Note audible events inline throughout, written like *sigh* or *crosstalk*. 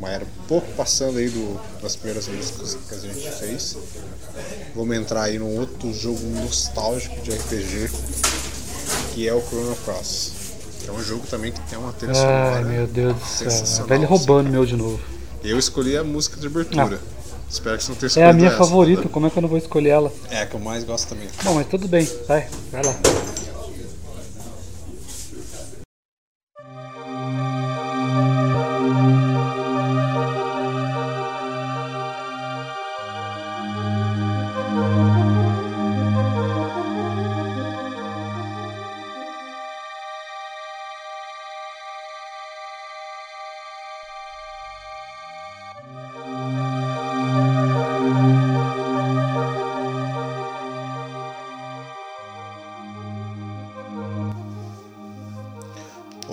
Mas era pouco passando aí do, das primeiras músicas que a gente fez. Vamos entrar aí num outro jogo nostálgico de RPG, que é o Chrono Cross. Que é um jogo também que tem uma trilha sonora. Ai meu Deus do céu. Velho roubando meu de novo. Eu escolhi a música de abertura. Espero que você não tenha É escolhido a minha essa. favorita, como é que eu não vou escolher ela? É a que eu mais gosto também. Bom, mas tudo bem, vai, vai lá.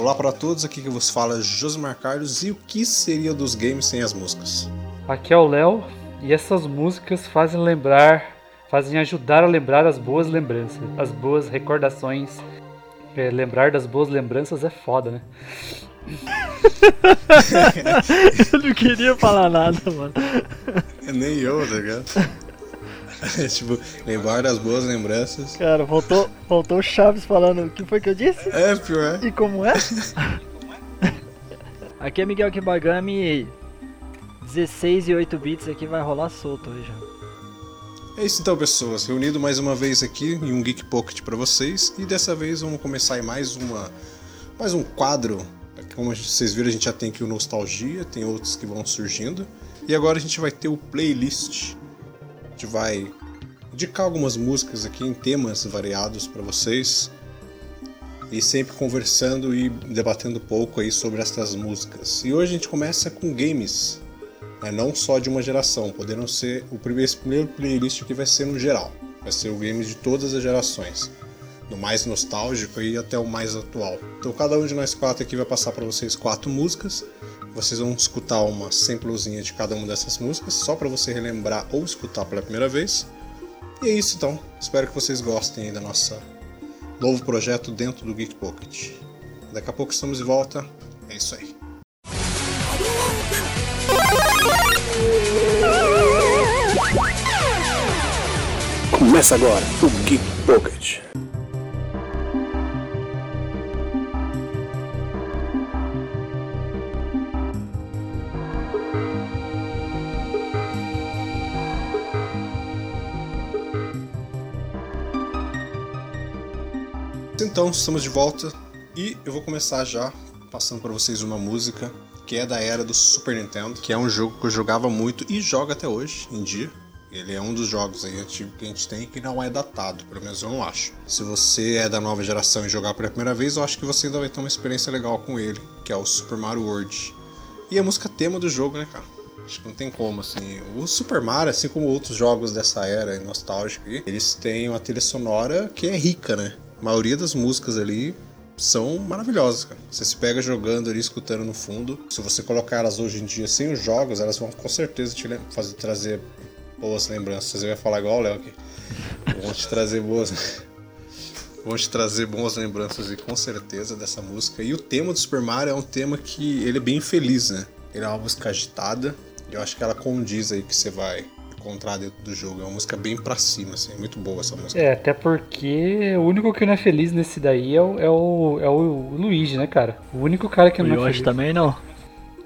Olá para todos, aqui que vos fala é Josimar Carlos e o que seria dos games sem as músicas? Aqui é o Léo e essas músicas fazem lembrar, fazem ajudar a lembrar as boas lembranças, as boas recordações. É, lembrar das boas lembranças é foda, né? *laughs* Eu não queria falar nada, mano. *laughs* Nem eu, tá ligado? *laughs* tipo, lembrar das boas lembranças. Cara, voltou, voltou o Chaves falando o que foi que eu disse? É, pior. E como é? *laughs* aqui é Miguel Kibagami. 16 e 8 bits aqui vai rolar solto hoje. É isso então, pessoas. Reunido mais uma vez aqui em um Geek Pocket para vocês. E dessa vez vamos começar em mais uma mais um quadro. Como vocês viram, a gente já tem aqui o Nostalgia, tem outros que vão surgindo. E agora a gente vai ter o playlist. Gente vai indicar algumas músicas aqui em temas variados para vocês. E sempre conversando e debatendo um pouco aí sobre essas músicas. E hoje a gente começa com games né, não só de uma geração, podendo ser o primeiro, esse primeiro playlist aqui vai ser no geral, vai ser o game de todas as gerações, do mais nostálgico e até o mais atual. Então cada um de nós quatro aqui vai passar para vocês quatro músicas, vocês vão escutar uma samplezinha de cada uma dessas músicas, só para você relembrar ou escutar pela primeira vez. E é isso então, espero que vocês gostem da nossa novo projeto dentro do Geek Pocket. Daqui a pouco estamos de volta, é isso aí. Começa agora o Geek Pocket. Então, estamos de volta e eu vou começar já passando para vocês uma música que é da era do Super Nintendo, que é um jogo que eu jogava muito e jogo até hoje em dia. Ele é um dos jogos aí antigos que a gente tem que não é datado, pelo menos eu não acho. Se você é da nova geração e jogar pela primeira vez, eu acho que você ainda vai ter uma experiência legal com ele, que é o Super Mario World. E a música tema do jogo, né, cara? Acho que não tem como, assim. O Super Mario, assim como outros jogos dessa era nostálgica, eles têm uma trilha sonora que é rica, né? A maioria das músicas ali são maravilhosas, cara. Você se pega jogando ali, escutando no fundo. Se você colocar elas hoje em dia sem os jogos, elas vão com certeza te fazer trazer boas lembranças. Eu ia falar igual o Léo aqui. Vão te trazer boas. *laughs* Vão te trazer boas lembranças e com certeza dessa música. E o tema do Super Mario é um tema que ele é bem feliz, né? Ele é uma música agitada. E eu acho que ela condiz aí que você vai encontrar dentro do jogo. É uma música bem pra cima, assim. É muito boa essa música. É, até porque o único que não é feliz nesse daí é o, é o, é o Luigi, né, cara? O único cara que O não é Yoshi feliz. também não.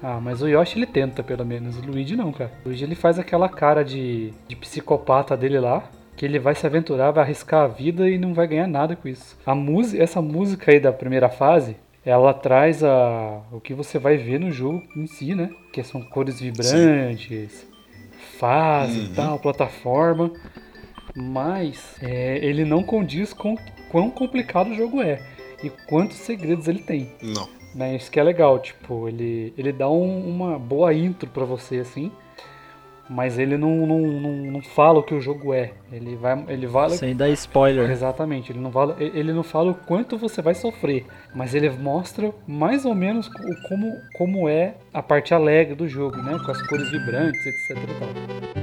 Ah, mas o Yoshi ele tenta, pelo menos. O Luigi não, cara. O Luigi ele faz aquela cara de, de psicopata dele lá. Que ele vai se aventurar, vai arriscar a vida e não vai ganhar nada com isso. A música, essa música aí da primeira fase, ela traz a, o que você vai ver no jogo em si, né? Que são cores vibrantes, fase e tal, plataforma. Mas é, ele não condiz com quão complicado o jogo é e quantos segredos ele tem. Não. Né, isso que é legal, tipo, ele, ele dá um- uma boa intro pra você, assim, mas ele não, não, não, não fala o que o jogo é. Ele vai. Ele fala. Sem dar spoiler. Exatamente, ele não, fala, ele não fala o quanto você vai sofrer, mas ele mostra mais ou menos o como, como é a parte alegre do jogo, né? Com as cores vibrantes, etc e tal.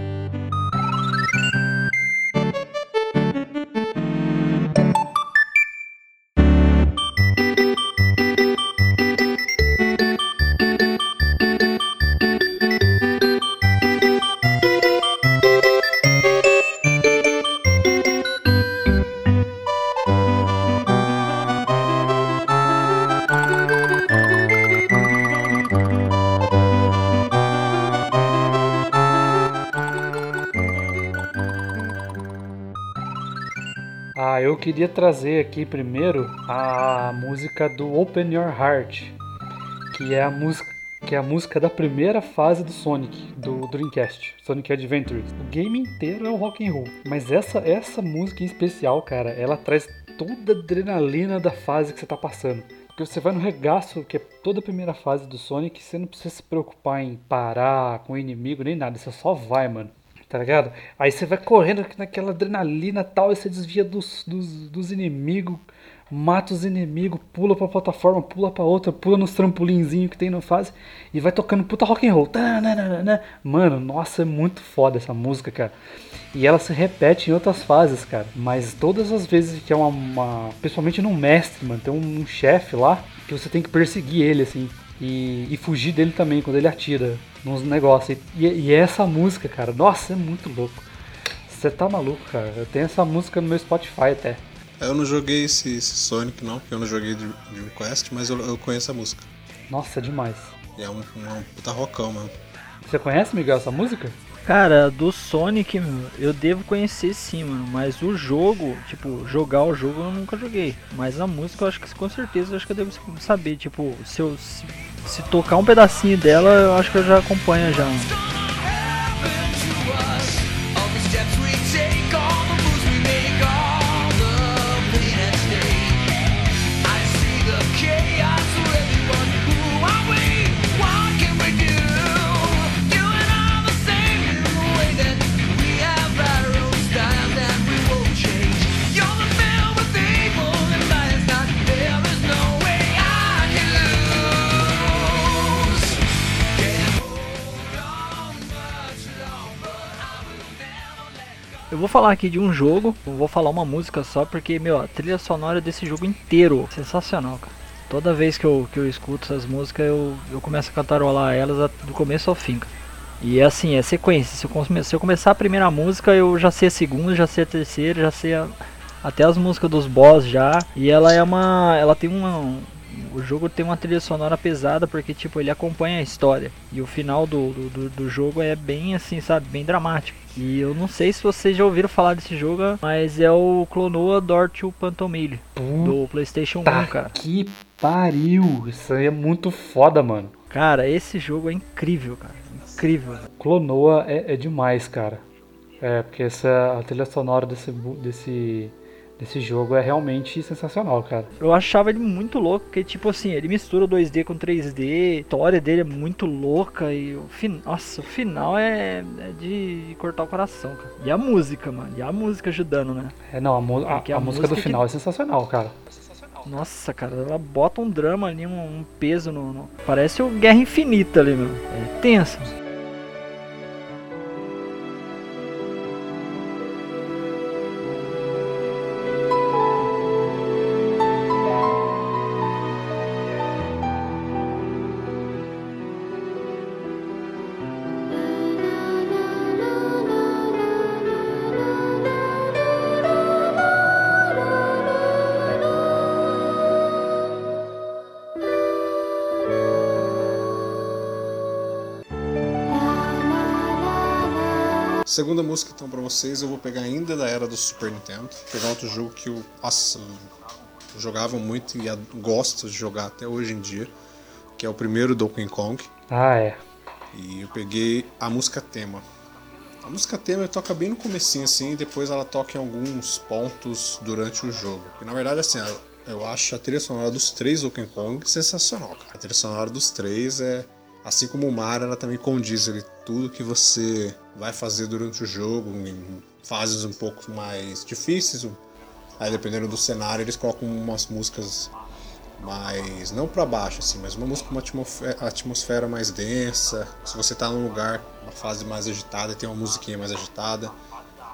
Queria trazer aqui primeiro a música do Open Your Heart, que é a música que é a música da primeira fase do Sonic, do Dreamcast, Sonic Adventures. O game inteiro é o rock and roll, mas essa essa música em especial, cara, ela traz toda a adrenalina da fase que você tá passando. Porque você vai no regaço, que é toda a primeira fase do Sonic, você não precisa se preocupar em parar com o inimigo nem nada, você só vai, mano. Tá ligado? Aí você vai correndo naquela adrenalina tal, e você desvia dos, dos, dos inimigos, mata os inimigos, pula pra plataforma, pula pra outra, pula nos trampolinzinhos que tem na fase e vai tocando puta rock and roll. Tananana. Mano, nossa, é muito foda essa música, cara. E ela se repete em outras fases, cara. Mas todas as vezes que é uma. uma principalmente num mestre, mano, tem um, um chefe lá que você tem que perseguir ele, assim. E, e, fugir dele também quando ele atira nos negócios. E, e, essa música, cara, nossa, é muito louco. Você tá maluco, cara. Eu tenho essa música no meu Spotify até. Eu não joguei esse, esse Sonic, não, porque eu não joguei Dream Quest, mas eu, eu conheço a música. Nossa, é demais. E é um, um puta rockão, mano. Você conhece, Miguel, essa música? Cara, do Sonic, eu devo conhecer sim, mano. Mas o jogo, tipo, jogar o jogo eu nunca joguei. Mas a música eu acho que com certeza eu acho que eu devo saber. Tipo, se eu se, se tocar um pedacinho dela, eu acho que eu já acompanho já. Falar aqui de um jogo, vou falar uma música só porque, meu, a trilha sonora desse jogo inteiro, sensacional, cara. Toda vez que eu, que eu escuto essas músicas, eu, eu começo a cantarolar elas do começo ao fim, cara. E assim, é sequência. Se eu, se eu começar a primeira música, eu já sei a segunda, já sei a terceira, já sei a, até as músicas dos boss já. E ela é uma. Ela tem uma, o jogo tem uma trilha sonora pesada porque, tipo, ele acompanha a história. E o final do, do, do jogo é bem assim, sabe? Bem dramático. E eu não sei se vocês já ouviram falar desse jogo, mas é o Clonoa Door to Pantomile do PlayStation 1, cara. Que pariu! Isso aí é muito foda, mano. Cara, esse jogo é incrível, cara. Incrível. Clonoa é, é demais, cara. É, porque essa a trilha sonora desse, desse desse jogo é realmente sensacional, cara. Eu achava ele muito louco, porque tipo assim, ele mistura 2D com 3D, a história dele é muito louca e o fin... nossa, o final é, é de cortar o coração, cara. E a música, mano, e a música ajudando, né? É, não, a, a, a, a música do final que... é sensacional, cara. Nossa, cara, ela bota um drama ali, um, um peso no, no, Parece o Guerra Infinita ali, meu. É tenso. Segunda música então para vocês, eu vou pegar ainda da era do Super Nintendo, pegar outro jogo que eu, nossa, eu jogava muito e gosto de jogar até hoje em dia, que é o primeiro Donkey Kong. Ah, é. E eu peguei a música tema. A música tema toca bem no comecinho assim, e depois ela toca em alguns pontos durante o jogo. E na verdade assim, eu acho a trilha sonora dos três Donkey Kong sensacional, cara. A trilha sonora dos três é Assim como o mar, ela também condiz ali tudo que você vai fazer durante o jogo, em fases um pouco mais difíceis. Aí dependendo do cenário, eles colocam umas músicas mais não para baixo assim, mas uma música com uma atmosfera, atmosfera mais densa. Se você tá num lugar, uma fase mais agitada, tem uma musiquinha mais agitada.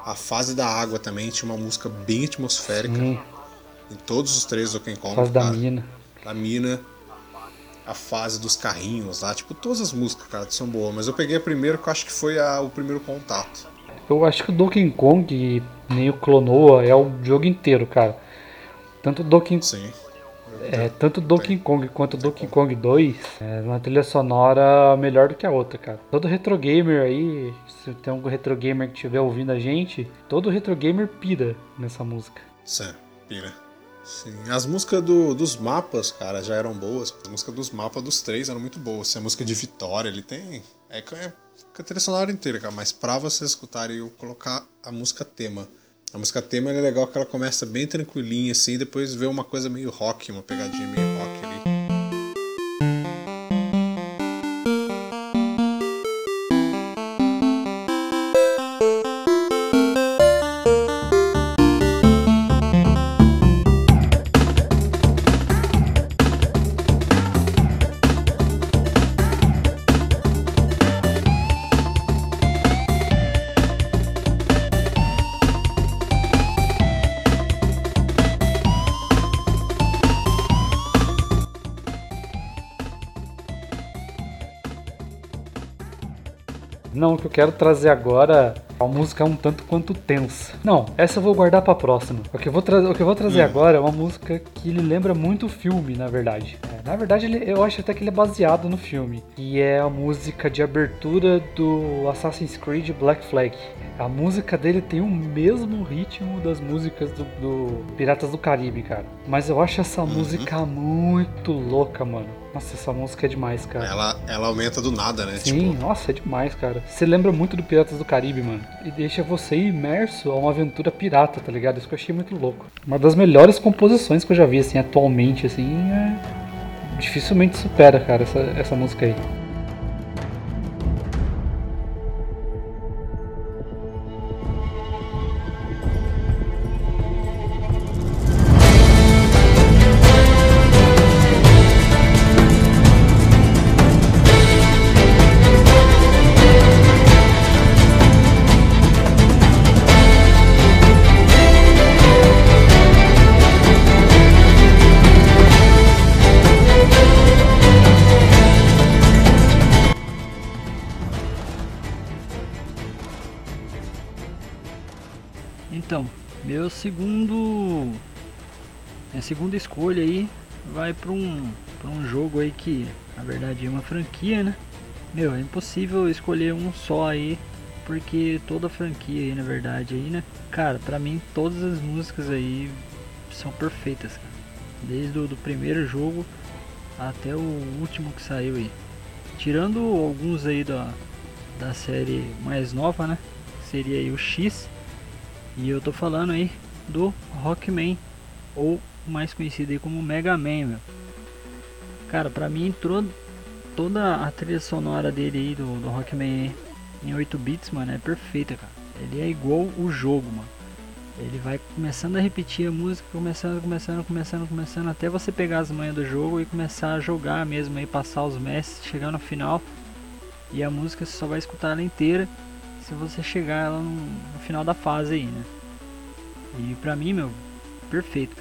A fase da água também tinha uma música bem atmosférica. Sim. Em todos os três Donkey Kong. Fase da mina. Da mina a fase dos carrinhos lá. Tipo, todas as músicas, cara, são boas. Mas eu peguei a primeira que eu acho que foi a, o primeiro contato. Eu acho que o Donkey Kong, nem o Clonoa, é o jogo inteiro, cara. Tanto o Donkey Sim. É, tanto Donkey Kong quanto Donkey Kong 2 é uma trilha sonora melhor do que a outra, cara. Todo retro gamer aí, se tem algum retro gamer que estiver ouvindo a gente, todo retro gamer pira nessa música. Sim. Pira. Sim, as músicas do, dos mapas, cara, já eram boas. As músicas dos mapas dos três eram muito boas. A música de Vitória, ele tem. É, é, a trilha sonora inteira, cara. Mas pra vocês escutarem, eu colocar a música tema. A música tema é legal que ela começa bem tranquilinha, assim, depois vê uma coisa meio rock, uma pegadinha meio rock ali. Quero trazer agora uma música um tanto quanto tensa. Não, essa eu vou guardar pra próxima. O que eu vou, o que eu vou trazer Hum. agora é uma música que ele lembra muito o filme, na verdade. É, na verdade, ele- eu acho até que ele é baseado no filme. E é a música de abertura do Assassin's Creed Black Flag. A música dele tem o mesmo ritmo das músicas do, do Piratas do Caribe, cara. Mas eu acho essa música muito louca, mano. Nossa, essa música é demais, cara. Ela, ela aumenta do nada, né? Sim, Tipo, nossa, é demais, cara. Você lembra muito do Piratas do Caribe, mano. E deixa você imerso a uma aventura pirata, tá ligado? Isso que eu achei muito louco. Uma das melhores composições que eu já vi, assim, atualmente, assim, é... Dificilmente supera, cara, essa, essa música aí. Então, meu segundo. Minha segunda escolha aí vai pra um, pra um jogo aí que na verdade é uma franquia, né? Meu, é impossível escolher um só aí, porque toda franquia aí na verdade aí, né? Cara, pra mim todas as músicas aí são perfeitas, cara. Desde o do primeiro jogo até o último que saiu aí. Tirando alguns aí da, da série mais nova, né? Seria aí o X. E eu tô falando aí do Rockman, ou mais conhecido aí como Mega Man, meu. Cara, pra mim entrou toda a trilha sonora dele aí, do, do Rockman em 8 bits, mano, é perfeita, cara. Ele é igual o jogo, mano. Ele vai começando a repetir a música, começando, começando, começando, começando, até você pegar as manhas do jogo e começar a jogar mesmo aí, passar os mestres, chegar no final. E a música você só vai escutar ela inteira se você chegar ela no, no final da fase aí, né? E pra mim, meu, perfeito.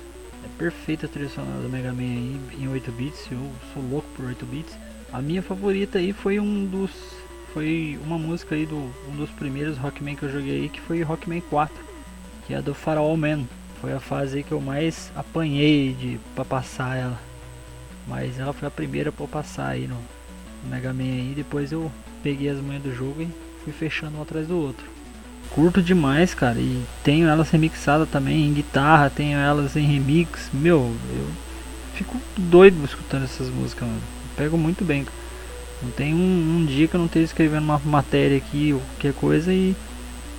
É perfeita a trilha sonora do Mega Man aí em 8 bits. Eu sou louco por 8 bits. A minha favorita aí foi um dos foi uma música aí do um dos primeiros Rockman que eu joguei aí, que foi Rockman 4, que é do Farol Man. Foi a fase aí que eu mais apanhei de para passar ela. Mas ela foi a primeira pra eu passar aí no, no Mega Man aí, depois eu peguei as manhas do jogo e fui fechando um atrás do outro. Curto demais, cara, e tenho elas remixadas também em guitarra, tenho elas em remix. Meu, eu fico doido escutando essas músicas, mano. Eu pego muito bem. Não tem um, um dia que eu não esteja escrevendo uma matéria aqui ou qualquer coisa e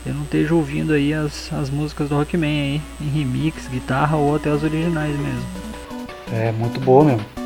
eu não esteja ouvindo aí as, as músicas do Rockman aí, em remix, guitarra ou até as originais mesmo. É muito boa mesmo.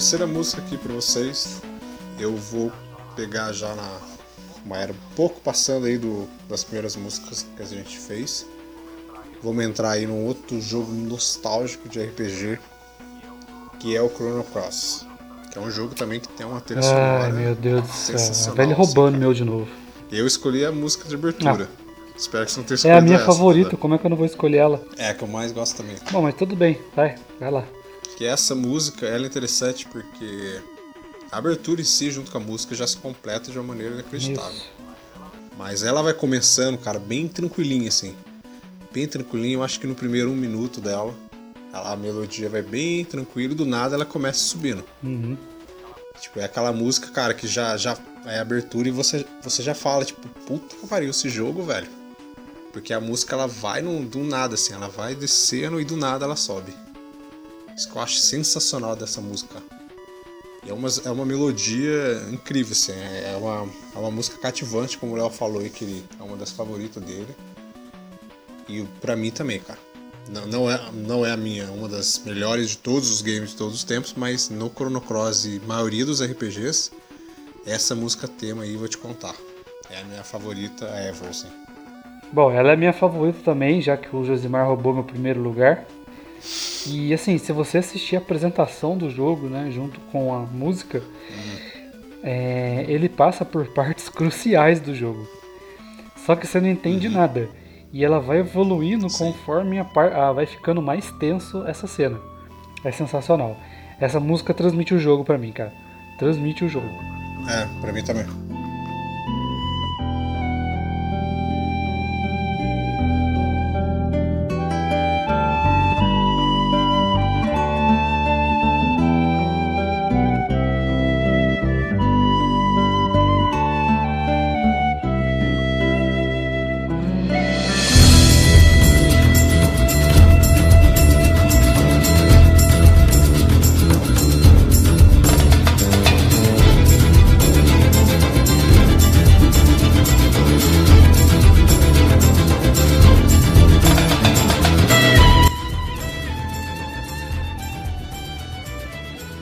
Terceira música aqui pra vocês. Eu vou pegar já na uma era um pouco passando aí do, das primeiras músicas que a gente fez. Vamos entrar aí num outro jogo nostálgico de RPG, que é o Chrono Cross. Que é um jogo também que tem uma trilha sonora. Ai, meu Deus do céu. velha assim, roubando meu de novo. Eu escolhi a música de abertura. Espero que você não tenha É escolhido a minha essa, favorita, né? como é que eu não vou escolher ela? É a que eu mais gosto também. Bom, mas tudo bem, vai, vai lá. Que essa música, ela é interessante porque a abertura em si, junto com a música, já se completa de uma maneira inacreditável. Isso. Mas ela vai começando, cara, bem tranquilinha, assim. Bem tranquilinha, eu acho que no primeiro um minuto dela, ela- a melodia vai bem tranquila e do nada ela começa subindo. Uhum. Tipo, é aquela música, cara, que já, já é abertura e você, você já fala, tipo, puta que pariu esse jogo, velho. Porque a música ela vai no, do nada, assim, ela vai descendo e do nada ela sobe. Isso que eu acho sensacional dessa música. É uma, é uma melodia incrível, assim, é é uma, é uma música cativante, como o Léo falou aí, que é uma das favoritas dele. E pra mim também, cara. Não, não, é, não é a minha, uma das melhores de todos os games de todos os tempos, mas no Chrono Cross e maioria dos RPGs, essa música tema aí vou te contar. É a minha favorita ever, assim. Bom, ela é minha favorita também, já que o Josimar roubou meu primeiro lugar. E assim, se você assistir a apresentação do jogo, né, junto com a música, é, ele passa por *laughs* partes cruciais do jogo. Só que você não entende nada. E ela vai evoluindo conforme a par a- vai ficando mais tenso essa cena. É sensacional. Essa música transmite o jogo pra mim, cara. Transmite o jogo. É, pra mim também.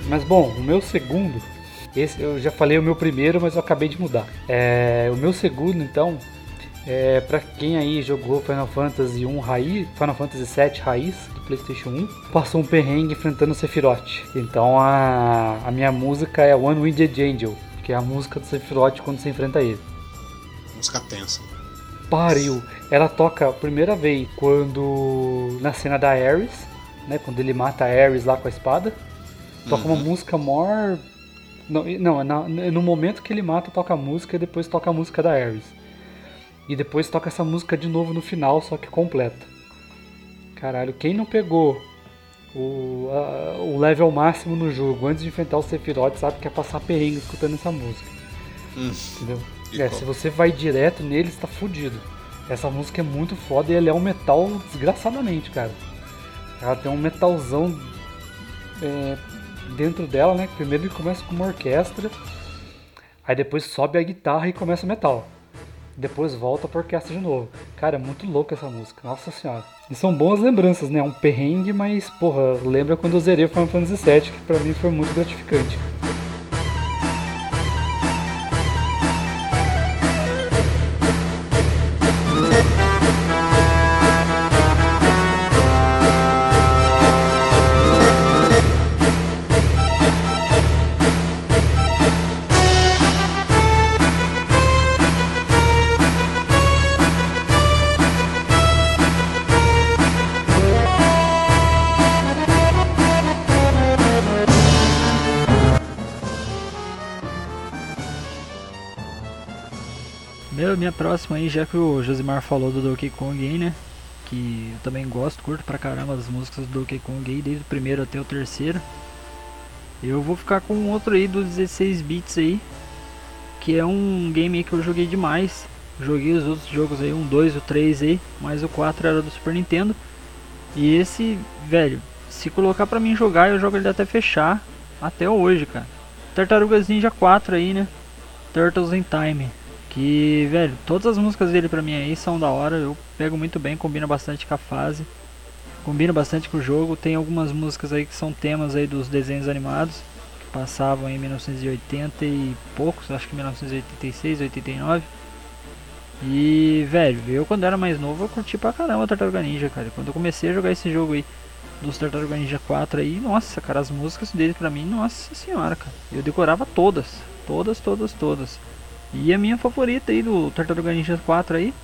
Mas bom, o meu segundo, esse eu já falei o meu primeiro, mas eu acabei de mudar. É, o meu segundo, então, é para quem aí jogou Final Fantasy 1 raiz, Final Fantasy 7 raiz do PlayStation 1, passou um perrengue enfrentando o Sephiroth. Então a, a minha música é One Winged Angel, que é a música do Sephiroth quando você enfrenta ele. Música tensa. Pariu! Ela toca a primeira vez quando. na cena da Ares, né? Quando ele mata a Ares lá com a espada. Toca uma música maior. Não, não é na- no momento que ele mata, toca a música e depois toca a música da Ares. E depois toca essa música de novo no final, só que completa. Caralho, quem não pegou o, a- o level máximo no jogo antes de enfrentar o Sephiroth sabe que é passar perrengue escutando essa música. Hum. Entendeu? É, se você vai direto nele, você tá fudido. Essa música é muito foda e ele é um metal desgraçadamente, cara. Ela tem um metalzão é, dentro dela, né? Primeiro ele começa com uma orquestra, aí depois sobe a guitarra e começa o metal. Depois volta pra orquestra de novo. Cara, é muito louco essa música, nossa senhora. E são boas lembranças, né? É um perrengue, mas, porra, lembra quando eu zerei Final Fantasy VII, que pra mim foi muito gratificante. Minha próxima aí, já que o Josimar falou do Donkey Kong aí, né? Que eu também gosto, curto pra caramba as músicas do Donkey Kong aí, desde o primeiro até o terceiro. Eu vou ficar com outro aí dos 16 bits aí, que é um game que eu joguei demais. Joguei os outros jogos aí, um 2, o 3 aí, mas o 4 era do Super Nintendo. E esse, velho, se colocar pra mim jogar, eu jogo ele até fechar, até hoje, cara. Tartarugas Ninja 4 aí, né? Turtles in Time. Que, velho, todas as músicas dele pra mim aí são da hora. Eu pego muito bem, combina bastante com a fase. Combina bastante com o jogo. Tem algumas músicas aí que são temas aí dos desenhos animados. Que passavam em 1980 e poucos, acho que 1986, 89. E, velho, eu quando era mais novo eu curti pra caramba Tartaruga Ninja, cara. Quando eu comecei a jogar esse jogo aí dos Tartaruga Ninja 4 aí, nossa, cara, as músicas dele pra mim, nossa senhora, cara. Eu decorava todas, todas, todas, todas. E a minha favorita aí do Tartaruga Ninja 4 aí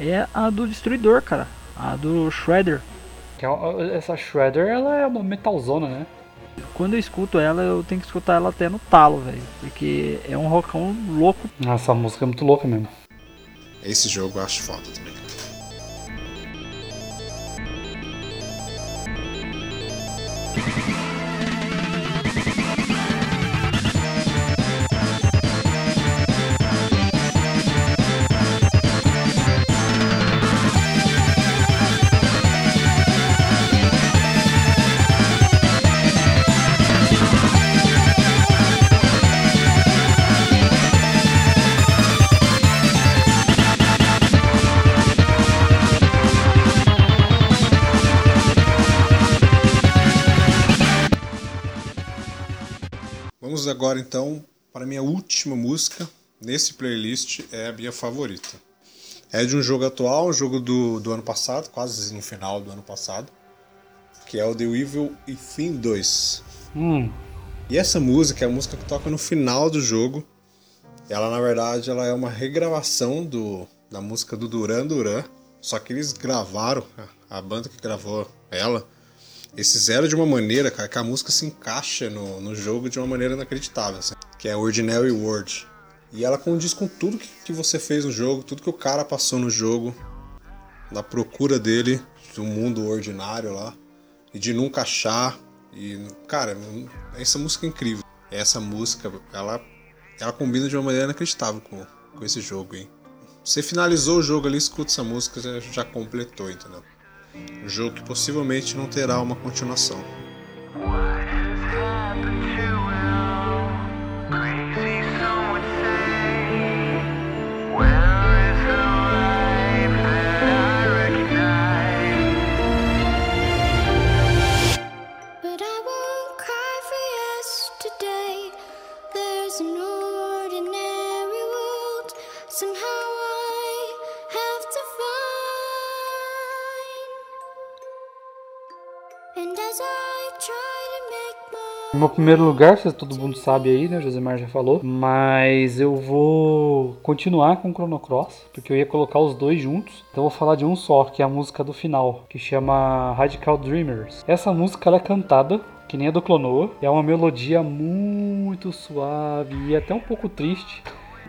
é a do Destruidor, cara. A do Shredder. Que é- essa Shredder, ela é uma metalzona, né? Quando eu escuto ela, eu tenho que escutar ela até no talo, velho. Porque é um rockão louco. Essa música é muito louca mesmo. Esse jogo eu acho foda também. Vamos agora então para a minha última música nesse playlist, é a minha favorita. É de um jogo atual, um jogo do, do ano passado, quase no final do ano passado, que é o The Evil Within 2. Hum, E essa música é a música que toca no final do jogo. Ela, na verdade, ela é uma regravação do, da música do Duran Duran. Só que eles gravaram, a- a banda que gravou ela, eles fizeram de uma maneira, cara, que a música se encaixa no, no jogo de uma maneira inacreditável, assim, que é Ordinary World. E ela condiz com tudo que, que você fez no jogo, tudo que o cara passou no jogo, na procura dele, do mundo ordinário lá, e de nunca achar. E, cara, essa música é incrível. Essa música, ela, ela combina de uma maneira inacreditável com, com esse jogo, hein? Você finalizou o jogo ali, escuta essa música, já, já completou, entendeu? Jogo que possivelmente não terá uma continuação. Meu primeiro lugar, todo mundo sabe aí, né? O Josemar já falou. Mas eu vou continuar com o Chrono Cross, porque eu ia colocar os dois juntos. Então eu vou falar de um só, que é a música do final, que chama Radical Dreamers. Essa música ela é cantada, que nem a do Clonoa. É uma melodia muito suave e até um pouco triste.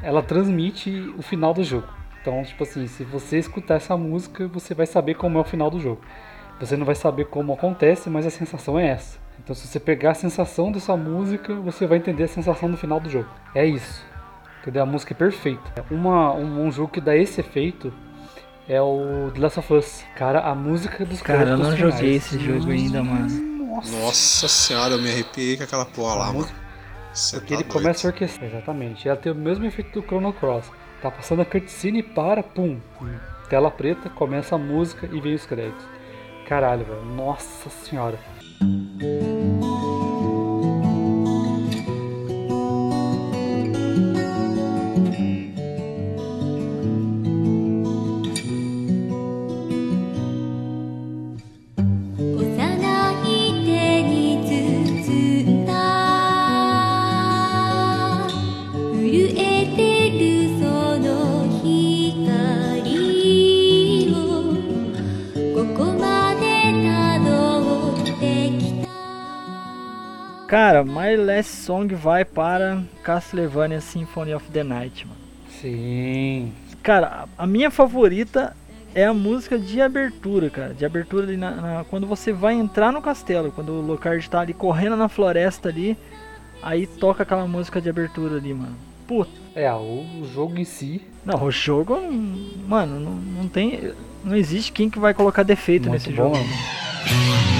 Ela transmite o final do jogo. Então, tipo assim, se você escutar essa música, você vai saber como é o final do jogo. Você não vai saber como acontece, mas a sensação é essa. Então, se você pegar a sensação dessa música, você vai entender a sensação no final do jogo. É isso. Entendeu? A música é perfeita. Uma, um, um jogo que dá esse efeito é o The Last of Us. Cara, a música dos Cara, eu não finais. joguei esse jogo ainda, mano. Nossa. Nossa senhora, eu me arrepiei com aquela porra lá, mano. Cê Porque tá ele doido. começa a orquestrar. Exatamente. Ela tem o mesmo efeito do Chrono Cross. Tá passando a cutscene e para, pum. Tela preta, começa a música e vem os créditos. Caralho, velho. Nossa senhora. thank you Cara, My Last Song vai para Castlevania Symphony of the Night, mano. Sim. Cara, a minha favorita é a música de abertura, cara. De abertura ali na, na- quando você vai entrar no castelo, quando o Lockhart tá ali correndo na floresta ali, aí toca aquela música de abertura ali, mano. Puta, É, o, o jogo em si. não, o jogo, mano, não, não tem, não existe quem que vai colocar defeito Muito nesse bom, jogo. mano.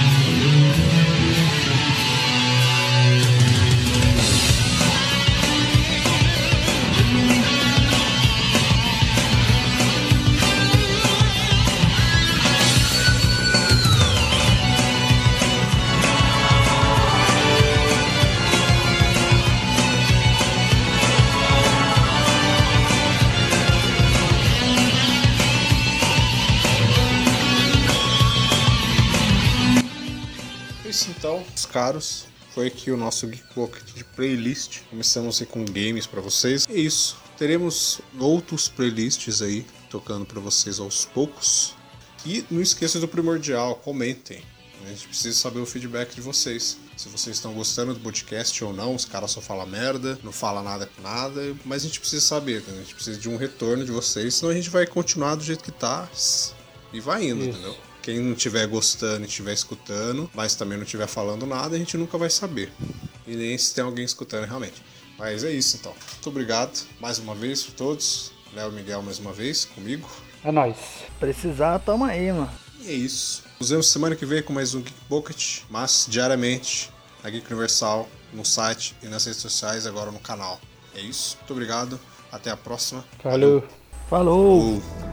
Caros. Foi aqui o nosso Geek Pocket de playlist. Começamos aí com games pra vocês. É isso. Teremos outros playlists aí tocando para vocês aos poucos. E não esqueçam do primordial, comentem. A gente precisa saber o feedback de vocês. Se vocês estão gostando do podcast ou não, os caras só falam merda, não fala nada com nada, mas a gente precisa saber, né? a gente precisa de um retorno de vocês, senão a gente vai continuar do jeito que tá e vai indo, Isso. entendeu? Quem não estiver gostando e estiver escutando, mas também não estiver falando nada, a gente nunca vai saber. E nem se tem alguém escutando realmente. Mas é isso então. Muito obrigado mais uma vez por todos. Léo Miguel mais uma vez comigo. É nóis. Precisar, toma aí, mano. E é isso. Nos vemos semana que vem com mais um Geek Pocket, mas diariamente na Geek Universal, no site e nas redes sociais, agora no canal. É isso. Muito obrigado. Até a próxima. Falou. Falou! Falou.